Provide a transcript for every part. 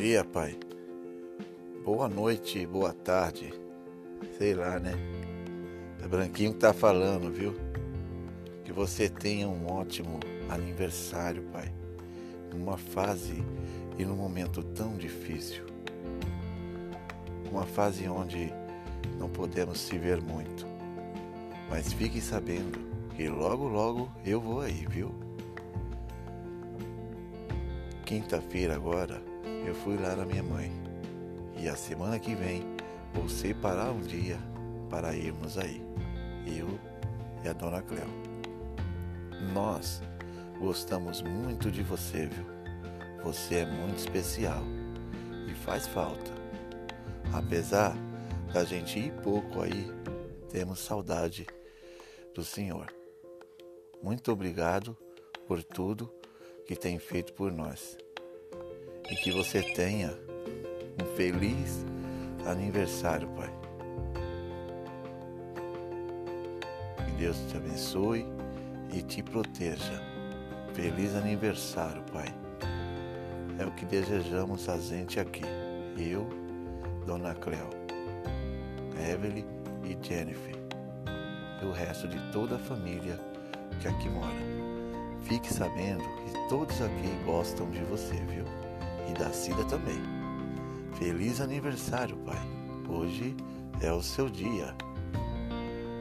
dia, Pai. Boa noite, boa tarde. Sei lá, né? É Branquinho que tá falando, viu? Que você tenha um ótimo aniversário, Pai. Numa fase e num momento tão difícil. Uma fase onde não podemos se ver muito. Mas fique sabendo que logo, logo eu vou aí, viu? Quinta-feira agora eu fui lá na minha mãe. E a semana que vem vou separar um dia para irmos aí. Eu e a dona Cleo. Nós gostamos muito de você, viu? Você é muito especial e faz falta. Apesar da gente ir pouco aí, temos saudade do Senhor. Muito obrigado por tudo que tem feito por nós. E que você tenha um feliz aniversário, Pai. Que Deus te abençoe e te proteja. Feliz aniversário, Pai. É o que desejamos a gente aqui. Eu, Dona Cleo, Evelyn e Jennifer. E o resto de toda a família que aqui mora. Fique sabendo que todos aqui gostam de você, viu? E da Cida também. Feliz aniversário, pai. Hoje é o seu dia.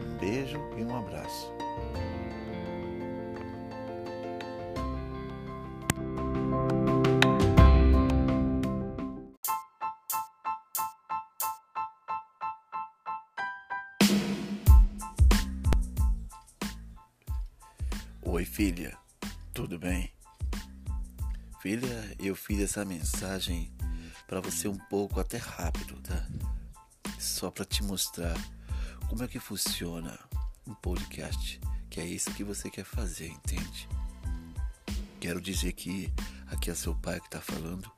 Um beijo e um abraço. Oi, filha. Tudo bem? Filha, eu fiz essa mensagem para você um pouco até rápido, tá? Só para te mostrar como é que funciona um podcast, que é isso que você quer fazer, entende? Quero dizer que aqui é seu pai que tá falando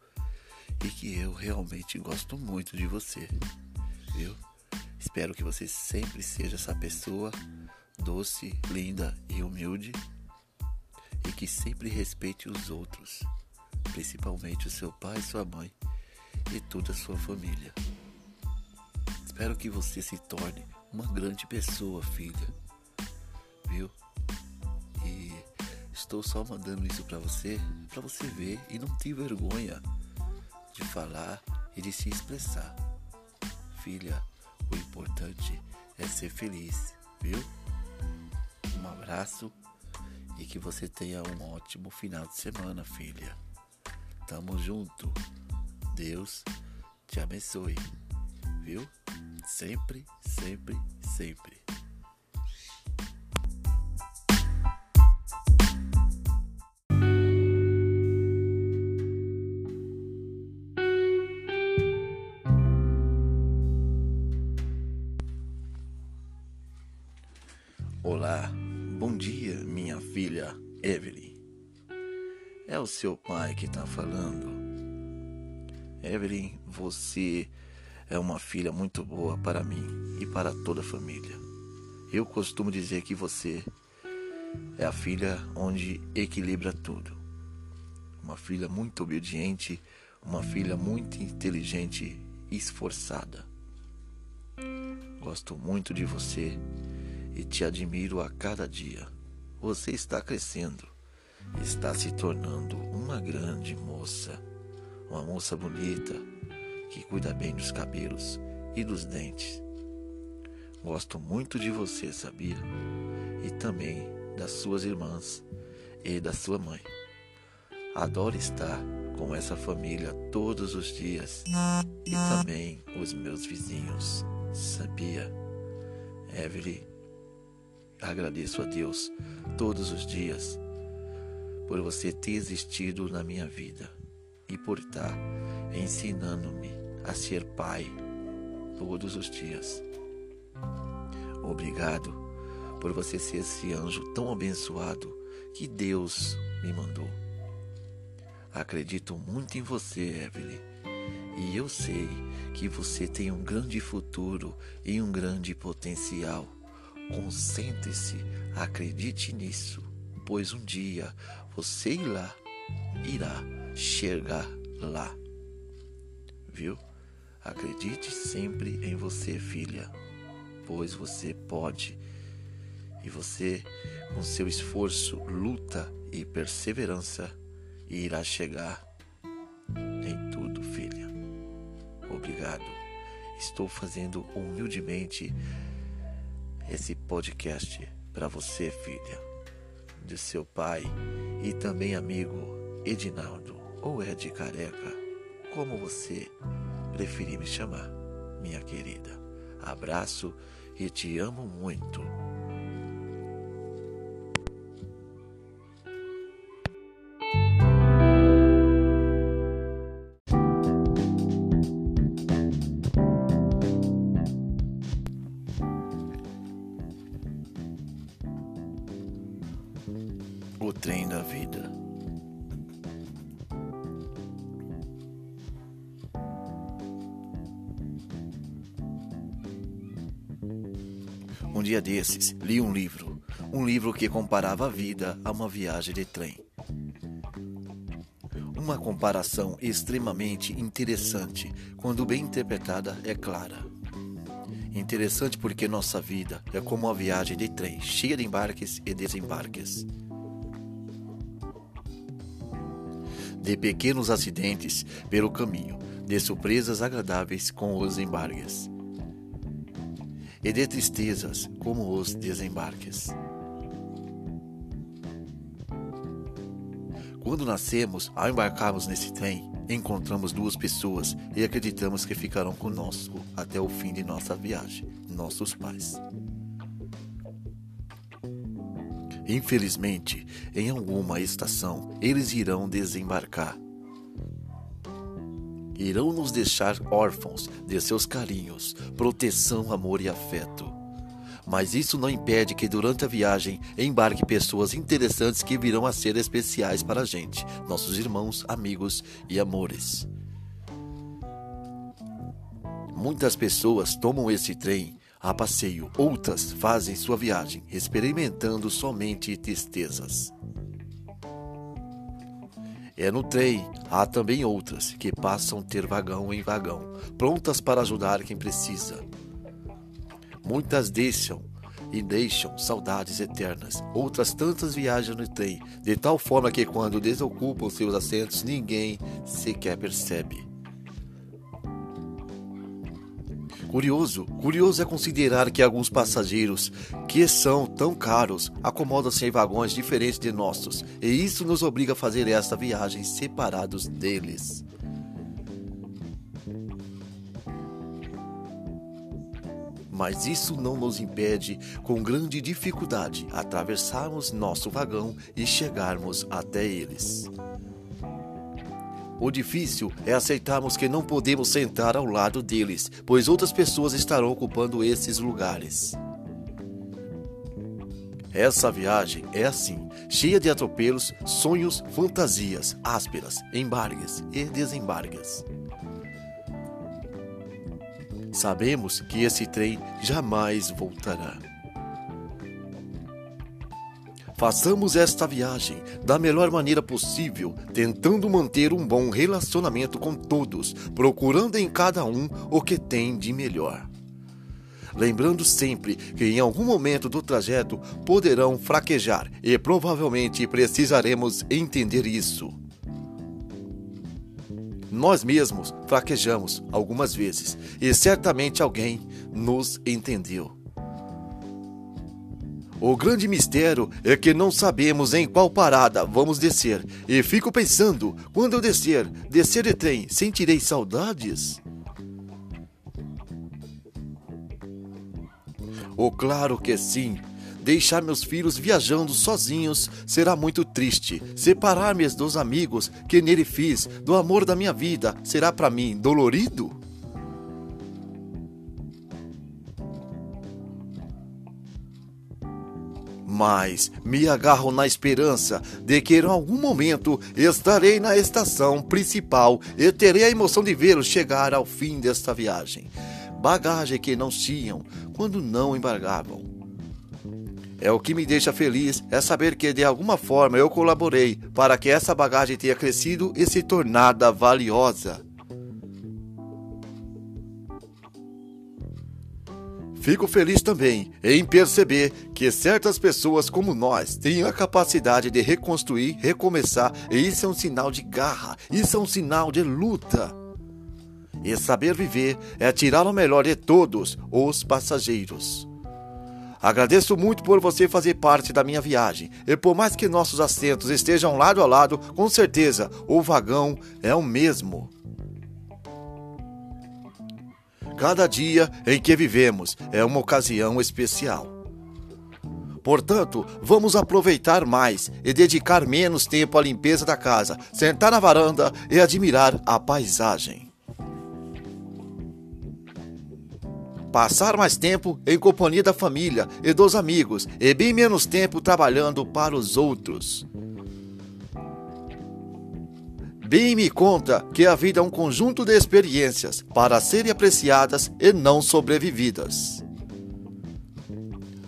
e que eu realmente gosto muito de você, viu? Espero que você sempre seja essa pessoa doce, linda e humilde e que sempre respeite os outros, principalmente o seu pai sua mãe e toda a sua família. Espero que você se torne uma grande pessoa, filha. Viu? E estou só mandando isso para você, para você ver e não ter vergonha de falar e de se expressar. Filha, o importante é ser feliz, viu? Um abraço e que você tenha um ótimo final de semana, filha. Tamo junto. Deus te abençoe, viu? Sempre, sempre, sempre. Seu pai que está falando. Evelyn, você é uma filha muito boa para mim e para toda a família. Eu costumo dizer que você é a filha onde equilibra tudo. Uma filha muito obediente, uma filha muito inteligente e esforçada. Gosto muito de você e te admiro a cada dia. Você está crescendo, está se tornando uma grande moça, uma moça bonita que cuida bem dos cabelos e dos dentes. Gosto muito de você, sabia? E também das suas irmãs e da sua mãe. Adoro estar com essa família todos os dias e também os meus vizinhos, sabia? Evelyn Agradeço a Deus todos os dias por você ter existido na minha vida e por estar ensinando-me a ser pai todos os dias. Obrigado por você ser esse anjo tão abençoado que Deus me mandou. Acredito muito em você, Evelyn, e eu sei que você tem um grande futuro e um grande potencial Concentre-se, acredite nisso, pois um dia você irá, irá chegar lá. viu? Acredite sempre em você, filha, pois você pode. E você, com seu esforço, luta e perseverança, irá chegar em tudo, filha. Obrigado. Estou fazendo humildemente esse podcast para você, filha, de seu pai e também amigo Edinaldo ou Ed Careca, como você preferir me chamar, minha querida. Abraço e te amo muito. Comparava a vida a uma viagem de trem. Uma comparação extremamente interessante, quando bem interpretada, é clara. Interessante porque nossa vida é como uma viagem de trem, cheia de embarques e desembarques. De pequenos acidentes pelo caminho, de surpresas agradáveis com os embarques e de tristezas como os desembarques. Quando nascemos, ao embarcarmos nesse trem, encontramos duas pessoas e acreditamos que ficarão conosco até o fim de nossa viagem, nossos pais. Infelizmente, em alguma estação, eles irão desembarcar irão nos deixar órfãos de seus carinhos, proteção, amor e afeto. Mas isso não impede que durante a viagem embarque pessoas interessantes que virão a ser especiais para a gente, nossos irmãos, amigos e amores. Muitas pessoas tomam esse trem a passeio, outras fazem sua viagem experimentando somente tristezas. É no trem, há também outras que passam ter vagão em vagão, prontas para ajudar quem precisa. Muitas deixam e deixam saudades eternas. Outras tantas viajam no trem, de tal forma que quando desocupam seus assentos, ninguém sequer percebe. Curioso, curioso é considerar que alguns passageiros, que são tão caros, acomodam-se em vagões diferentes de nossos, e isso nos obriga a fazer esta viagem separados deles. Mas isso não nos impede, com grande dificuldade, atravessarmos nosso vagão e chegarmos até eles. O difícil é aceitarmos que não podemos sentar ao lado deles, pois outras pessoas estarão ocupando esses lugares. Essa viagem é assim, cheia de atropelos, sonhos, fantasias ásperas, embargues e desembargues. Sabemos que esse trem jamais voltará. Façamos esta viagem da melhor maneira possível, tentando manter um bom relacionamento com todos, procurando em cada um o que tem de melhor. Lembrando sempre que em algum momento do trajeto poderão fraquejar e provavelmente precisaremos entender isso. Nós mesmos fraquejamos algumas vezes e certamente alguém nos entendeu. O grande mistério é que não sabemos em qual parada vamos descer. E fico pensando, quando eu descer, descer de trem, sentirei saudades? Oh, claro que sim. Deixar meus filhos viajando sozinhos será muito triste. Separar-me dos amigos que nele fiz, do amor da minha vida, será para mim dolorido? mas me agarro na esperança de que em algum momento estarei na estação principal e terei a emoção de vê-los chegar ao fim desta viagem. Bagagem que não tinham quando não embargavam. É o que me deixa feliz é saber que de alguma forma eu colaborei para que essa bagagem tenha crescido e se tornada valiosa. Fico feliz também em perceber que certas pessoas como nós têm a capacidade de reconstruir, recomeçar, e isso é um sinal de garra, isso é um sinal de luta. E saber viver é tirar o melhor de todos os passageiros. Agradeço muito por você fazer parte da minha viagem. E por mais que nossos assentos estejam lado a lado, com certeza o vagão é o mesmo. Cada dia em que vivemos é uma ocasião especial. Portanto, vamos aproveitar mais e dedicar menos tempo à limpeza da casa, sentar na varanda e admirar a paisagem. Passar mais tempo em companhia da família e dos amigos e bem menos tempo trabalhando para os outros. Bem me conta que a vida é um conjunto de experiências para serem apreciadas e não sobrevividas.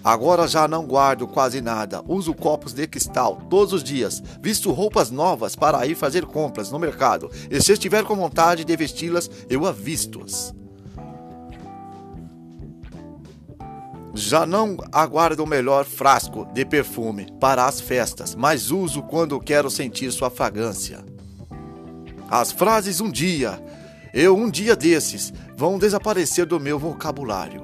Agora já não guardo quase nada, uso copos de cristal todos os dias, visto roupas novas para ir fazer compras no mercado, e se estiver com vontade de vesti-las, eu avisto-as. Já não aguardo o melhor frasco de perfume para as festas, mas uso quando quero sentir sua fragrância. As frases um dia, eu um dia desses, vão desaparecer do meu vocabulário.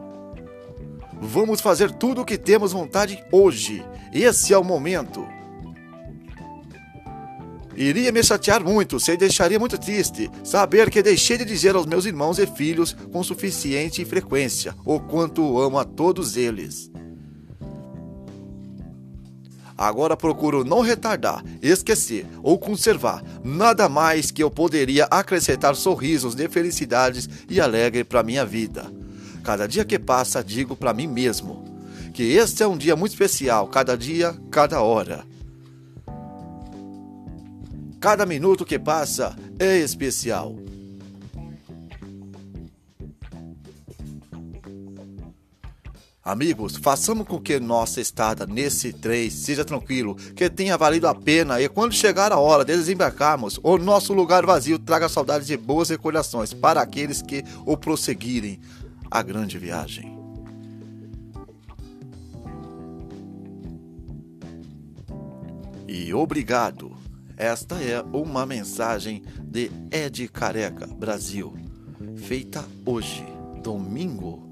Vamos fazer tudo o que temos vontade hoje. Esse é o momento. Iria me chatear muito, se deixaria muito triste, saber que deixei de dizer aos meus irmãos e filhos com suficiente frequência o quanto amo a todos eles. Agora procuro não retardar, esquecer ou conservar nada mais que eu poderia acrescentar sorrisos de felicidades e alegre para minha vida. Cada dia que passa, digo para mim mesmo que este é um dia muito especial, cada dia, cada hora. Cada minuto que passa é especial. Amigos, façamos com que nossa estada nesse trem seja tranquilo, que tenha valido a pena e quando chegar a hora de desembarcarmos, o nosso lugar vazio traga saudades de boas recordações para aqueles que o prosseguirem a grande viagem. E obrigado. Esta é uma mensagem de Ed Careca, Brasil, feita hoje, domingo.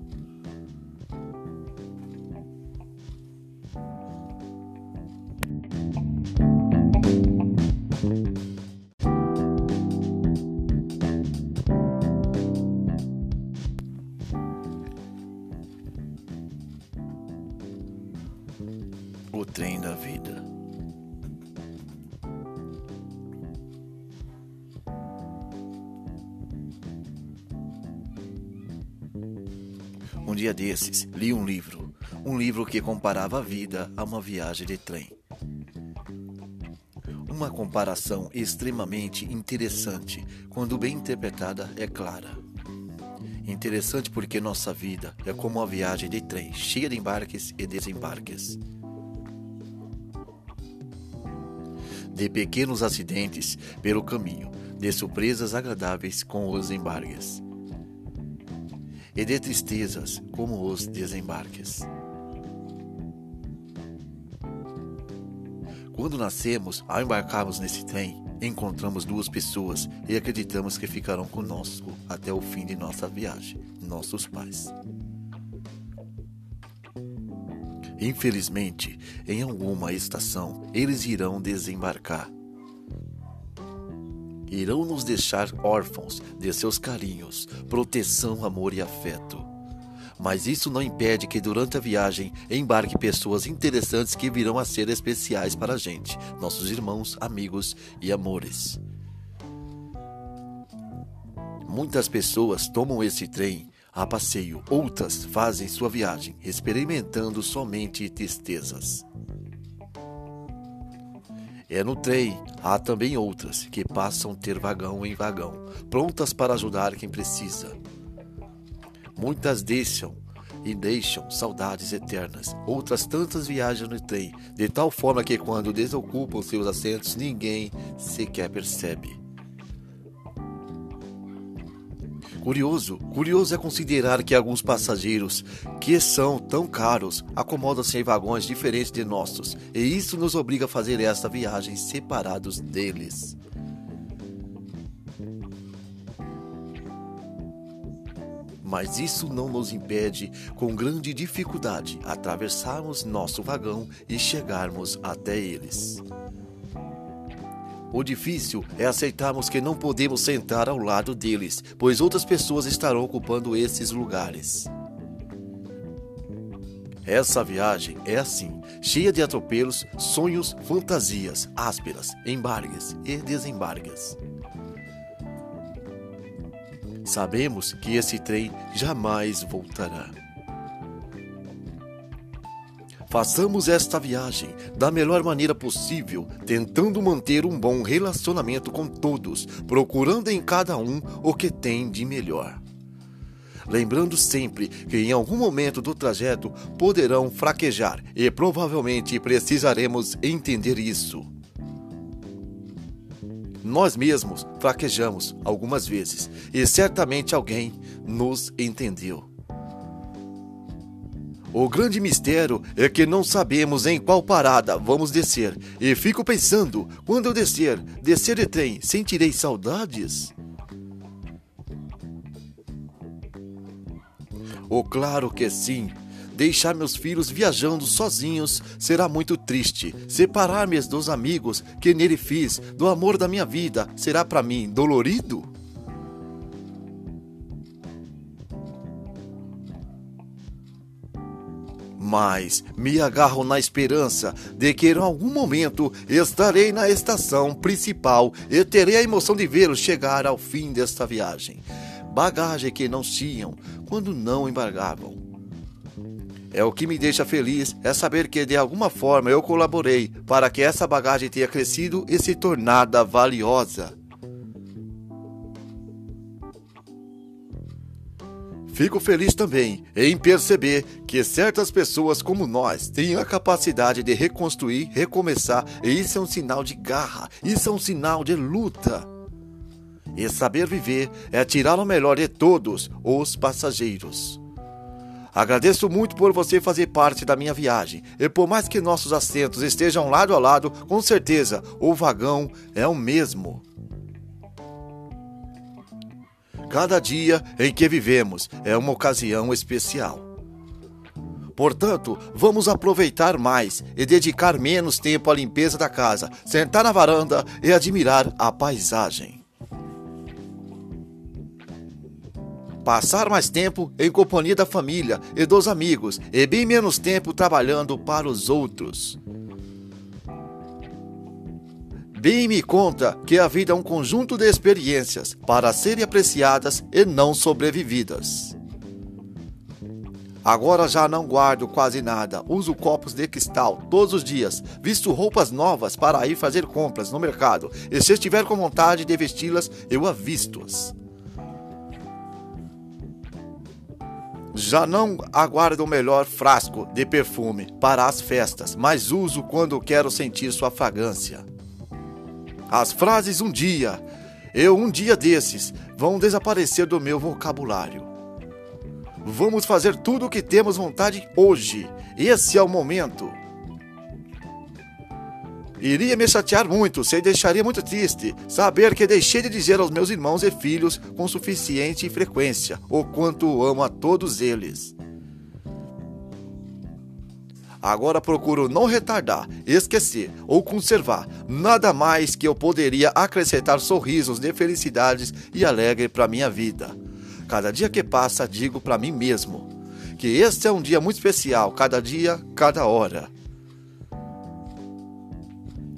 Um dia desses, li um livro, um livro que comparava a vida a uma viagem de trem. Uma comparação extremamente interessante, quando bem interpretada, é clara. Interessante porque nossa vida é como uma viagem de trem, cheia de embarques e desembarques. De pequenos acidentes pelo caminho, de surpresas agradáveis com os embarques e de tristezas como os desembarques. Quando nascemos, ao embarcarmos nesse trem, encontramos duas pessoas e acreditamos que ficarão conosco até o fim de nossa viagem, nossos pais. Infelizmente, em alguma estação, eles irão desembarcar irão nos deixar órfãos de seus carinhos, proteção, amor e afeto. Mas isso não impede que durante a viagem embarque pessoas interessantes que virão a ser especiais para a gente, nossos irmãos, amigos e amores. Muitas pessoas tomam esse trem a passeio, outras fazem sua viagem experimentando somente tristezas. É no trem, há também outras que passam ter vagão em vagão, prontas para ajudar quem precisa. Muitas deixam e deixam saudades eternas. Outras tantas viajam no trem, de tal forma que quando desocupam seus assentos, ninguém sequer percebe. Curioso, curioso é considerar que alguns passageiros, que são tão caros, acomodam-se em vagões diferentes de nossos, e isso nos obriga a fazer esta viagem separados deles. Mas isso não nos impede, com grande dificuldade, atravessarmos nosso vagão e chegarmos até eles. O difícil é aceitarmos que não podemos sentar ao lado deles, pois outras pessoas estarão ocupando esses lugares. Essa viagem é assim, cheia de atropelos, sonhos, fantasias ásperas, embargues e desembargues. Sabemos que esse trem jamais voltará. Façamos esta viagem da melhor maneira possível, tentando manter um bom relacionamento com todos, procurando em cada um o que tem de melhor. Lembrando sempre que em algum momento do trajeto poderão fraquejar e provavelmente precisaremos entender isso. Nós mesmos fraquejamos algumas vezes e certamente alguém nos entendeu. O grande mistério é que não sabemos em qual parada vamos descer. E fico pensando, quando eu descer, descer de trem, sentirei saudades? Oh, claro que sim. Deixar meus filhos viajando sozinhos será muito triste. Separar-me dos amigos que nele fiz, do amor da minha vida, será para mim dolorido? Mas me agarro na esperança de que em algum momento estarei na estação principal e terei a emoção de vê-los chegar ao fim desta viagem. Bagagem que não tinham quando não embargavam. É o que me deixa feliz é saber que de alguma forma eu colaborei para que essa bagagem tenha crescido e se tornada valiosa. Fico feliz também em perceber que certas pessoas como nós têm a capacidade de reconstruir, recomeçar, e isso é um sinal de garra, isso é um sinal de luta. E saber viver é tirar o melhor de todos os passageiros. Agradeço muito por você fazer parte da minha viagem. E por mais que nossos assentos estejam lado a lado, com certeza o vagão é o mesmo. Cada dia em que vivemos é uma ocasião especial. Portanto, vamos aproveitar mais e dedicar menos tempo à limpeza da casa, sentar na varanda e admirar a paisagem. Passar mais tempo em companhia da família e dos amigos e bem menos tempo trabalhando para os outros. Bem me conta que a vida é um conjunto de experiências para serem apreciadas e não sobrevividas. Agora já não guardo quase nada, uso copos de cristal todos os dias, visto roupas novas para ir fazer compras no mercado, e se estiver com vontade de vesti-las, eu avisto-as. Já não aguardo o melhor frasco de perfume para as festas, mas uso quando quero sentir sua fragrância. As frases um dia, eu um dia desses, vão desaparecer do meu vocabulário. Vamos fazer tudo o que temos vontade hoje. Esse é o momento. Iria me chatear muito, se deixaria muito triste, saber que deixei de dizer aos meus irmãos e filhos com suficiente frequência o quanto amo a todos eles. Agora procuro não retardar, esquecer ou conservar nada mais que eu poderia acrescentar sorrisos de felicidades e alegre para minha vida. Cada dia que passa, digo para mim mesmo que este é um dia muito especial, cada dia, cada hora.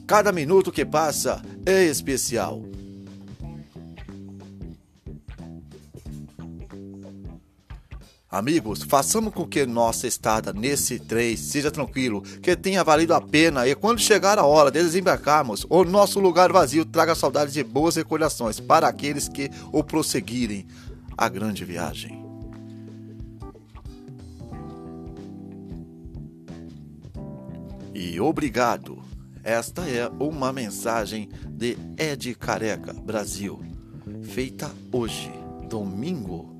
Cada minuto que passa é especial. Amigos, façamos com que nossa estada nesse trem seja tranquilo, que tenha valido a pena e quando chegar a hora de desembarcarmos, o nosso lugar vazio traga saudades de boas recordações para aqueles que o prosseguirem a grande viagem. E obrigado. Esta é uma mensagem de Ed Careca, Brasil, feita hoje. domingo